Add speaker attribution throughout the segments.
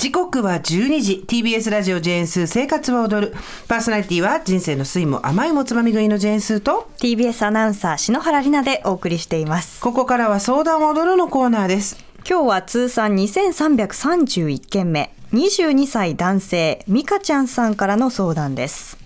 Speaker 1: 時刻は12時。TBS ラジオジェーンスー生活は踊る。パーソナリティは人生の酸いも甘いもつまみ食いのジェーンスーと
Speaker 2: TBS アナウンサー篠原里奈でお送りしています。
Speaker 1: ここからは相談を踊るのコーナーです。
Speaker 2: 今日は通算2331件目。22歳男性美香ちゃんさんからの相談です。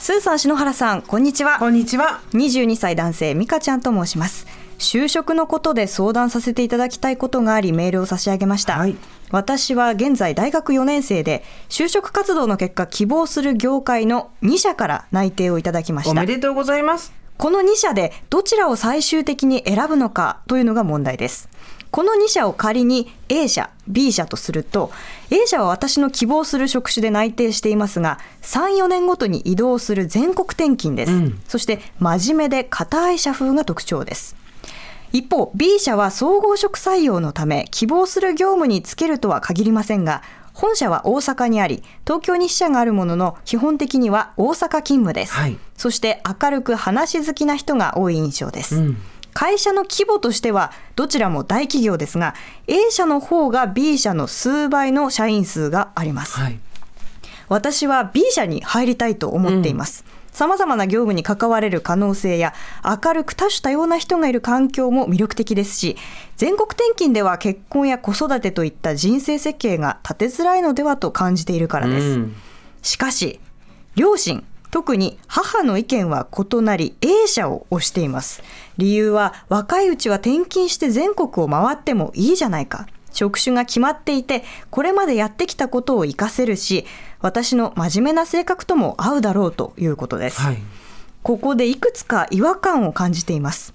Speaker 2: スーさん篠原さんこんにちは。
Speaker 1: こんにちは。
Speaker 2: 22歳男性美香ちゃんと申します就職のことで相談させていただきたいことがありメールを差し上げました、
Speaker 1: はい
Speaker 2: 私は現在大学4年生で就職活動の結果希望する業界の2社から内定をいただきました
Speaker 1: おめでとうございます
Speaker 2: この2社でどちらを最終的に選ぶのかというのが問題です。この2社を仮に A 社、B 社とすると、A 社は私の希望する職種で内定していますが、3、4年ごとに移動する全国転勤です。
Speaker 1: うん
Speaker 2: そして、真面目で固い社風が特徴です。一方 B 社は総合職採用のため希望する業務に就けるとは限りませんが本社は大阪にあり東京に支社があるものの基本的には大阪勤務です、
Speaker 1: はい。
Speaker 2: そして明るく話好きな人が多い印象です、
Speaker 1: うん。
Speaker 2: 会社の規模としてはどちらも大企業ですが A 社の方が B 社の数倍の社員数があります、
Speaker 1: はい。
Speaker 2: 私は B 社に入りたいと思っています。さまざまな業務に関われる可能性や明るく多種多様な人がいる環境も魅力的ですし全国転勤では結婚や子育てといった人生設計が立てづらいのではと感じているからです。
Speaker 1: うん。
Speaker 2: しかし両親特に母の意見は異なり A 社を推しています。理由は若いうちは転勤して全国を回ってもいいじゃないか職種が決まっていてこれまでやってきたことを活かせるし私の真面目な性格とも合うだろうということです、
Speaker 1: はい。
Speaker 2: ここでいくつか違和感を感じています。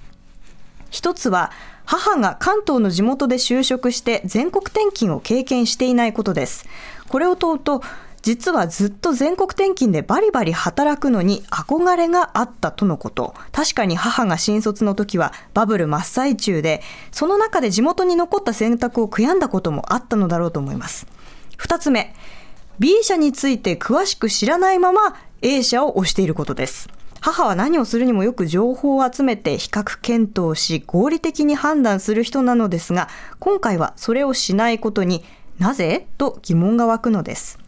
Speaker 2: 一つは母が関東の地元で就職して全国転勤を経験していないことです。これを問うと実はずっと全国転勤でバリバリ働くのに憧れがあったとのこと。確かに母が新卒の時はバブル真っ最中でその中で地元に残った選択を悔やんだこともあったのだろうと思います。二つ目 B 社について詳しく知らないまま A 社を推していることです。母は何をするにもよく情報を集めて比較検討し合理的に判断する人なのですが今回はそれをしないことになぜ？と疑問が湧くのです。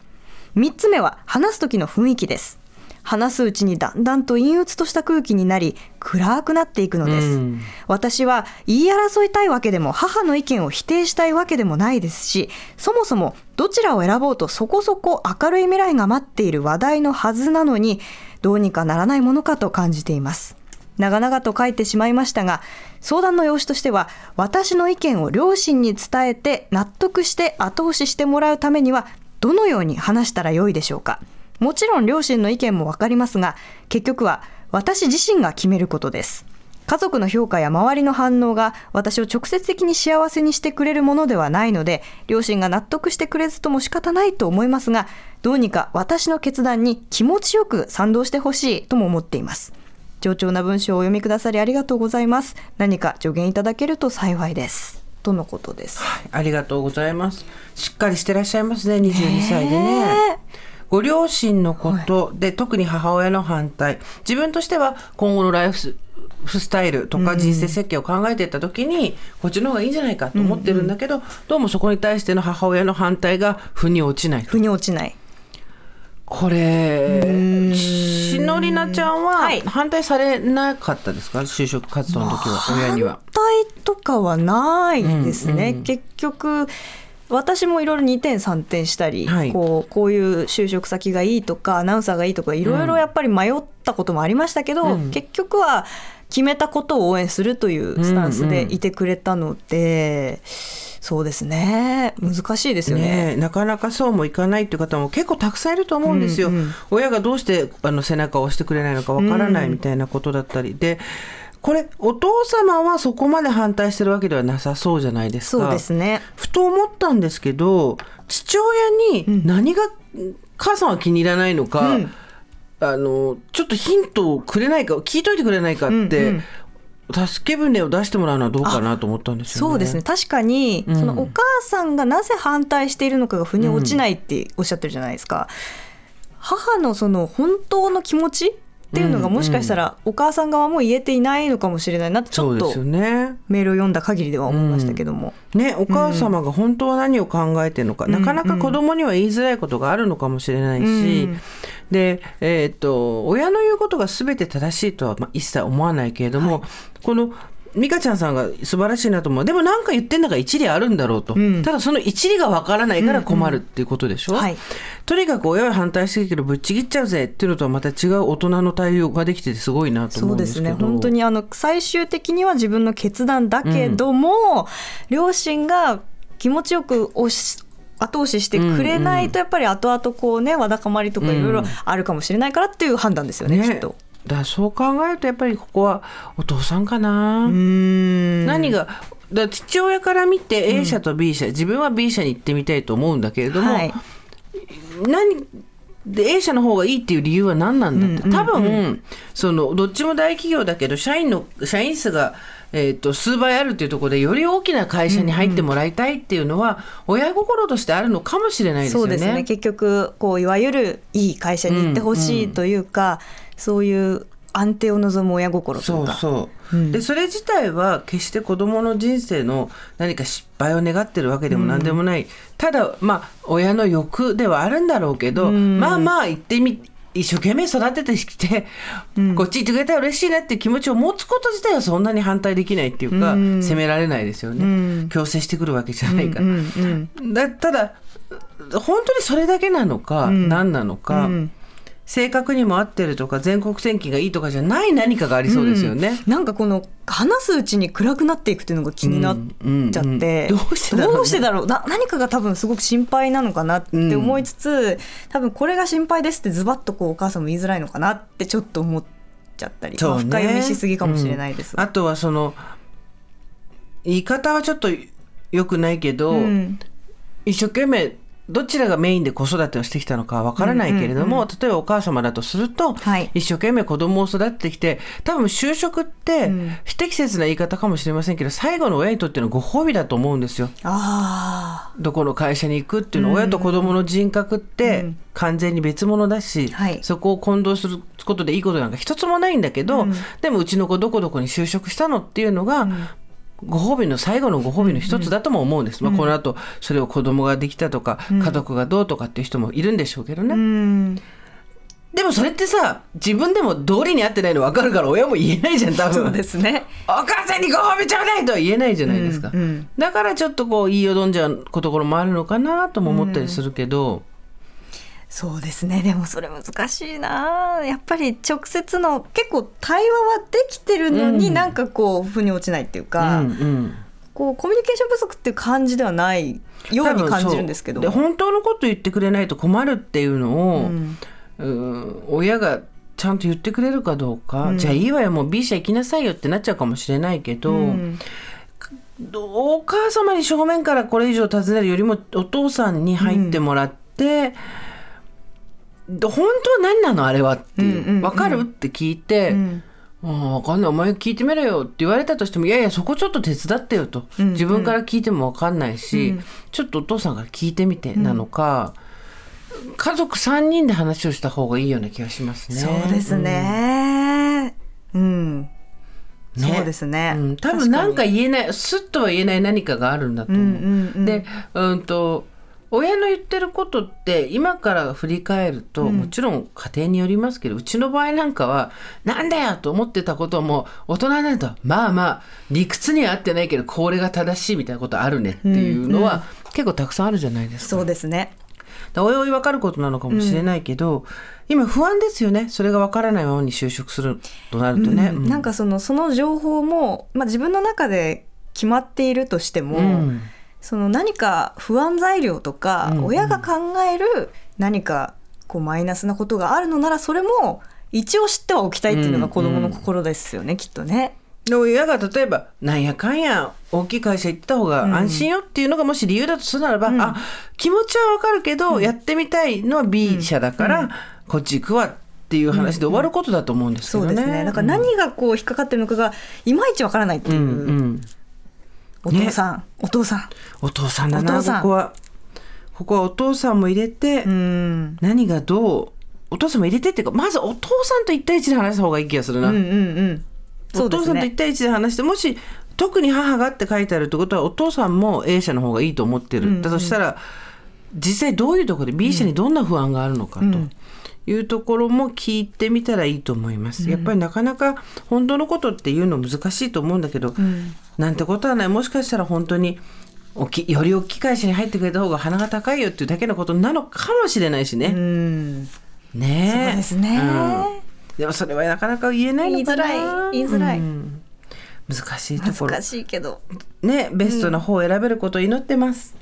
Speaker 2: 3つ目は話す時の雰囲気です。話すうちにだんだんと陰鬱とした空気になり暗くなっていくのです、
Speaker 1: うん。
Speaker 2: 私は言い争いたいわけでも母の意見を否定したいわけでもないですしそもそもどちらを選ぼうとそこそこ明るい未来が待っている話題のはずなのにどうにかならないものかと感じています。長々と書いてしまいましたが相談の用紙としては私の意見を両親に伝えて納得して後押ししてもらうためにはどのように話したらよいでしょうか。もちろん両親の意見も分かりますが結局は私自身が決めることです。家族の評価や周りの反応が私を直接的に幸せにしてくれるものではないので両親が納得してくれずとも仕方ないと思いますがどうにか私の決断に気持ちよく賛同してほしいとも思っています。上調な文章をお読みくださりありがとうございます。何か助言いただけると幸いです。とのことです
Speaker 1: ありがとうございます。しっかりしてらっしゃいますね、22歳でね。ご両親のことで、特に母親の反対。自分としては今後のライフススタイルとか人生設計を考えていった時に、こっちの方がいいんじゃないかと思ってるんだけど、どうもそこに対しての母親の反対が腑に落ちない。
Speaker 2: 腑に落ちない
Speaker 1: これ、しのりなちゃんは
Speaker 2: はい。
Speaker 1: 反対されなかったですか？就職活動の時は、親には。
Speaker 2: 反対とかはないですね、
Speaker 1: うんうん
Speaker 2: 結局私もいろいろ2点3点したり、
Speaker 1: はい。
Speaker 2: こうこういう就職先がいいとかアナウンサーがいいとかいろいろやっぱり迷ったこともありましたけど、
Speaker 1: うん。
Speaker 2: 結局は決めたことを応援するというスタンスでいてくれたので、そうですね。難しいですよね。
Speaker 1: ねえなかなかそうもいかないっていう方も結構たくさんいると思うんですよ。
Speaker 2: うんうん。
Speaker 1: 親がどうしてあの背中を押してくれないのかわからないみたいなことだったり。で、これお父様はそこまで反対してるわけではなさそうじゃないですか。
Speaker 2: そうですね。
Speaker 1: ふと思ったんですけど父親に何が、母さんは気に入らないのか、
Speaker 2: うん
Speaker 1: あのちょっとヒントをくれないか聞いといてくれないかって、
Speaker 2: うん
Speaker 1: 助け舟を出してもらうのはどうかなと思ったんですよね。
Speaker 2: そうですね。確かに、
Speaker 1: うん。
Speaker 2: そのお母さんがなぜ反対しているのかが腑に落ちないっておっしゃってるじゃないですか、母のその本当の気持ちっていうのがもしかしたらお母さん側も言えていないのかもしれないなってちょっと。メールを読んだ限りでは思いましたけども。
Speaker 1: ね、お母様が本当は何を考えてるのか、なかなか子供には言いづらいことがあるのかもしれないし、
Speaker 2: うん
Speaker 1: で、えーっと親の言うことが全て正しいとはまあ一切思わないけれども、この美香ちゃんさんが素晴らしいなと思う。でも何か言ってんだから一理あるんだろうと、
Speaker 2: ん。
Speaker 1: ただその一理がわからないから困るっていうことでしょ、
Speaker 2: はい。
Speaker 1: とにかく親は反対してるけどぶっちぎっちゃうぜっていうのとはまた違う大人の対応ができててすごいなと思
Speaker 2: そううんですす
Speaker 1: でけど
Speaker 2: ね。本当にあの最終的には自分の決断だけども、両親が気持ちよく押し後押ししてくれないとやっぱり後々こうねわだかまりとかいろいろあるかもしれないからっていう判断ですよね、
Speaker 1: ね。
Speaker 2: きっと。
Speaker 1: だそう考えるとやっぱりここはお父さんかな、
Speaker 2: うん。
Speaker 1: 何がだ父親から見て A 社と B 社、自分は B 社に行ってみたいと思うんだけれども、
Speaker 2: はい。
Speaker 1: 何で A 社の方がいいっていう理由は何なんだって、
Speaker 2: うんうんうん。
Speaker 1: 多分そのどっちも大企業だけど社員の社員数が、えー、と数倍あるっていうところでより大きな会社に入ってもらいたいっていうのは、親心としてあるのかもしれないですよね。
Speaker 2: そうですね。結局こういわゆるいい会社に行ってほしいというか、そういう安定を望む親心とい
Speaker 1: そうう
Speaker 2: か。
Speaker 1: そう、
Speaker 2: う。ん。
Speaker 1: でそれ自体は決して子どもの人生の何か失敗を願ってるわけでも何でもない、ただまあ親の欲ではあるんだろうけど、
Speaker 2: うん。
Speaker 1: まあまあ言ってみ一生懸命育ててきて、こっち行ってくれたら嬉しいなっていう気持ちを持つこと自体はそんなに反対できないっていうか、
Speaker 2: うん。
Speaker 1: 責められないですよね、
Speaker 2: うん。
Speaker 1: 強制してくるわけじゃないから、
Speaker 2: うんうん
Speaker 1: だただ本当にそれだけなのか、
Speaker 2: ん。
Speaker 1: 何なのか、
Speaker 2: うん
Speaker 1: 性格にも合ってるとか全国転勤がいいとかじゃない何かがありそうですよね。
Speaker 2: うん。なんかこの話すうちに暗くなっていくっていうのが気になっちゃって、
Speaker 1: うんうんうん。どうしてだろうね。
Speaker 2: どうしてだろう。な何かが多分すごく心配なのかなって思いつつ、多分これが心配ですってズバッとこうお母さんも言いづらいのかなってちょっと思っちゃったり、まあ深読みしすぎかもしれないです。
Speaker 1: うん。あとはその言い方はちょっと良くないけど、
Speaker 2: うん。
Speaker 1: 一生懸命どちらがメインで子育てをしてきたのかはわからないけれども、例えばお母様だとすると、
Speaker 2: はい。
Speaker 1: 一生懸命子供を育ててきて多分就職って
Speaker 2: うん。
Speaker 1: 不適切な言い方かもしれませんけど最後の親にとってのご褒美だと思うんですよ。
Speaker 2: あ
Speaker 1: どこの会社に行くっていうのは親と子供の人格って
Speaker 2: うん。
Speaker 1: 完全に別物だし、
Speaker 2: はい。
Speaker 1: そこを混同することでいいことなんか一つもないんだけど、
Speaker 2: うん。
Speaker 1: でもうちの子どこどこに就職したのっていうのが、ご褒美の最後のご褒美の一つだとも思うんです、まあ、この後それを子供ができたとか、家族がどうとかっていう人もいるんでしょうけどね、
Speaker 2: あうん。
Speaker 1: でもそれってさ自分でも道理に合ってないの分かるから親も言えないじゃん多分。
Speaker 2: そうですね。
Speaker 1: お母さんにご褒美ちょうだいとは言えないじゃないですか、
Speaker 2: うんうん。
Speaker 1: だからちょっとこう言いよどんじゃうところもあるのかなとも思ったりするけど、
Speaker 2: そうですね。でもそれ難しいな。やっぱり直接の結構対話はできてるのに、
Speaker 1: うん。
Speaker 2: なんかこう腑に落ちないっていうか、
Speaker 1: うんうん。
Speaker 2: こうコミュニケーション不足っていう感じではないように感じるんですけど
Speaker 1: で本当のこと言ってくれないと困るっていうのを、
Speaker 2: うん。
Speaker 1: うん親がちゃんと言ってくれるかどうか、
Speaker 2: うん。
Speaker 1: じゃあいいわよもう B 社行きなさいよってなっちゃうかもしれないけど、
Speaker 2: うん。
Speaker 1: お母様に正面からこれ以上尋ねるよりもお父さんに入ってもらって、本当は何なのあれはっていう、
Speaker 2: うんうんうん
Speaker 1: 分かる？って聞いて、
Speaker 2: うん。
Speaker 1: ああ分かんない。お前聞いてみろよって言われたとしてもいやいやそこちょっと手伝ってよと、
Speaker 2: うんうん。
Speaker 1: 自分から聞いても分かんないし、
Speaker 2: うん。
Speaker 1: ちょっとお父さんから聞いてみてなのか、家族3人で話をした方がいいような気がしますね。
Speaker 2: そうですね。うん、
Speaker 1: ね。
Speaker 2: そうですね、
Speaker 1: うん、多分なんか言えないすっとは言えない何かがあるんだと思う。
Speaker 2: うんうんうん。
Speaker 1: で、うんと親の言ってることって今から振り返ると、もちろん家庭によりますけどうちの場合なんかはなんだよと思ってたことも大人になるとまあまあ理屈には合ってないけどこれが正しいみたいなことあるねっていうのは、結構たくさんあるじゃないですか。
Speaker 2: そうですね。
Speaker 1: だおいおい分かることなのかもしれないけど、今不安ですよね。それが分からないままに就職するとなるとね。
Speaker 2: うん。なんかそのその情報も、まあ、自分の中で決まっているとしても、
Speaker 1: うん
Speaker 2: その何か不安材料とか、
Speaker 1: うんうん。
Speaker 2: 親が考える何かこうマイナスなことがあるのならそれも一応知ってはおきたいっていうのが子どもの心ですよね、きっとね。
Speaker 1: で親が例えばなんやかんや大きい会社行った方が安心よっていうのがもし理由だとするならば、あ気持ちはわかるけど、やってみたいのは B 社だから、こっち行くわっていう話で終わることだと思うんですけどね。
Speaker 2: そうですね。だから何がこう引っかかってるのかがいまいちわからないっていう、
Speaker 1: うんうん
Speaker 2: お父さん、お父さん。
Speaker 1: お父さんだなここは。ここはお父さんも入れて、
Speaker 2: うん。
Speaker 1: 何がどお父さんも入れてっていうかまずお父さんと1対1で話した方がいい気がするな、
Speaker 2: うんうんうん。そ
Speaker 1: お父さんと1
Speaker 2: ね
Speaker 1: 対1で話してもし特に母がって書いてあるってことはお父さんも A 社の方がいいと思ってる、
Speaker 2: うんうん。
Speaker 1: だとしたら実際どういうところで B 社にどんな不安があるのかと。
Speaker 2: うん
Speaker 1: いうところも聞いてみたらいいと思います。やっぱりなかなか本当のことっていうの難しいと思うんだけど、
Speaker 2: ん
Speaker 1: なんてことはない。もしかしたら本当におきより大きい会社に入ってくれた方が鼻が高いよっていうだけのことなのかもしれないし
Speaker 2: う
Speaker 1: ね。
Speaker 2: ん。
Speaker 1: ねえ。
Speaker 2: そうですね。
Speaker 1: うん。でもそれはなかなか言えないのかな。
Speaker 2: 言いづらい言いづらい。
Speaker 1: うん。難しいところ。
Speaker 2: 難しいけど。
Speaker 1: ねベストな方を選べることを祈ってます、